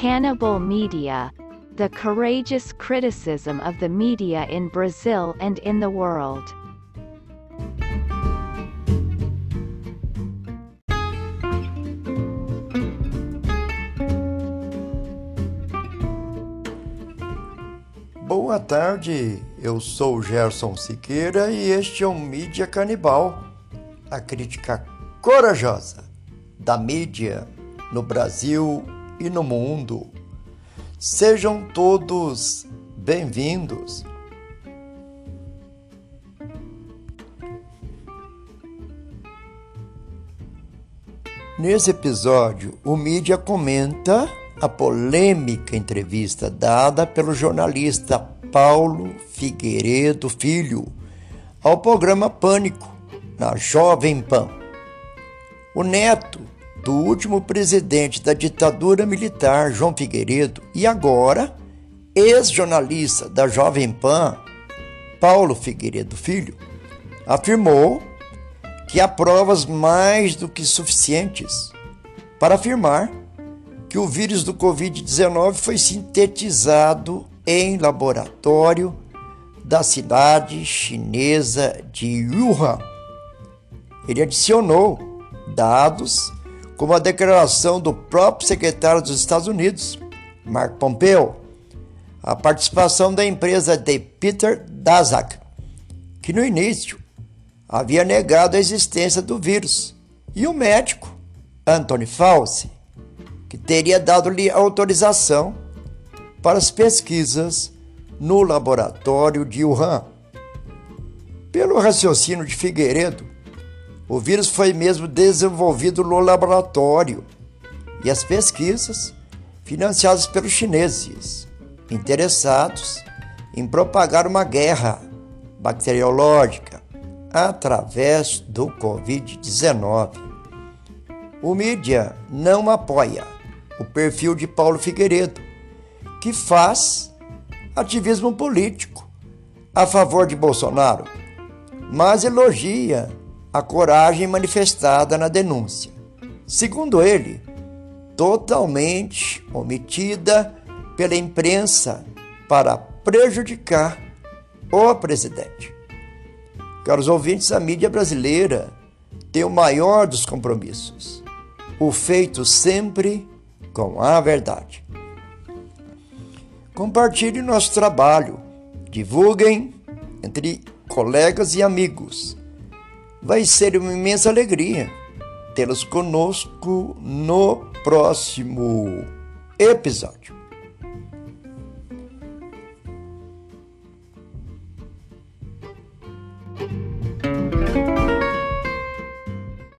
Cannibal Media The Courageous Criticism of the Media in Brazil and in the World. Boa tarde, eu sou Gerson Siqueira e este é o Mídia Canibal, a crítica corajosa da mídia no Brasil e no mundo. Sejam todos bem-vindos. Nesse episódio, o mídia comenta a polêmica entrevista dada pelo jornalista Paulo Figueiredo Filho ao programa Pânico, na Jovem Pan. O neto do último presidente da ditadura militar, João Figueiredo, e agora ex-jornalista da Jovem Pan, Paulo Figueiredo Filho, afirmou que há provas mais do que suficientes para afirmar que o vírus do Covid-19 foi sintetizado em laboratório da cidade chinesa de Wuhan. Ele adicionou dados como a declaração do próprio secretário dos Estados Unidos, Mark Pompeo, a participação da empresa de Peter Daszak, que no início havia negado a existência do vírus, e o médico Anthony Fauci, que teria dado-lhe autorização para as pesquisas no laboratório de Wuhan. Pelo raciocínio de Figueiredo, o vírus foi mesmo desenvolvido no laboratório e as pesquisas financiadas pelos chineses, interessados em propagar uma guerra bacteriológica através do Covid-19. O mídia não apoia o perfil de Paulo Figueiredo, que faz ativismo político a favor de Bolsonaro, mas elogia a coragem manifestada na denúncia. Segundo ele, totalmente omitida pela imprensa para prejudicar o presidente. Caros ouvintes, a mídia brasileira tem o maior dos compromissos: o feito sempre com a verdade. Compartilhe nosso trabalho, divulguem entre colegas e amigos. Vai ser uma imensa alegria tê-los conosco no próximo episódio.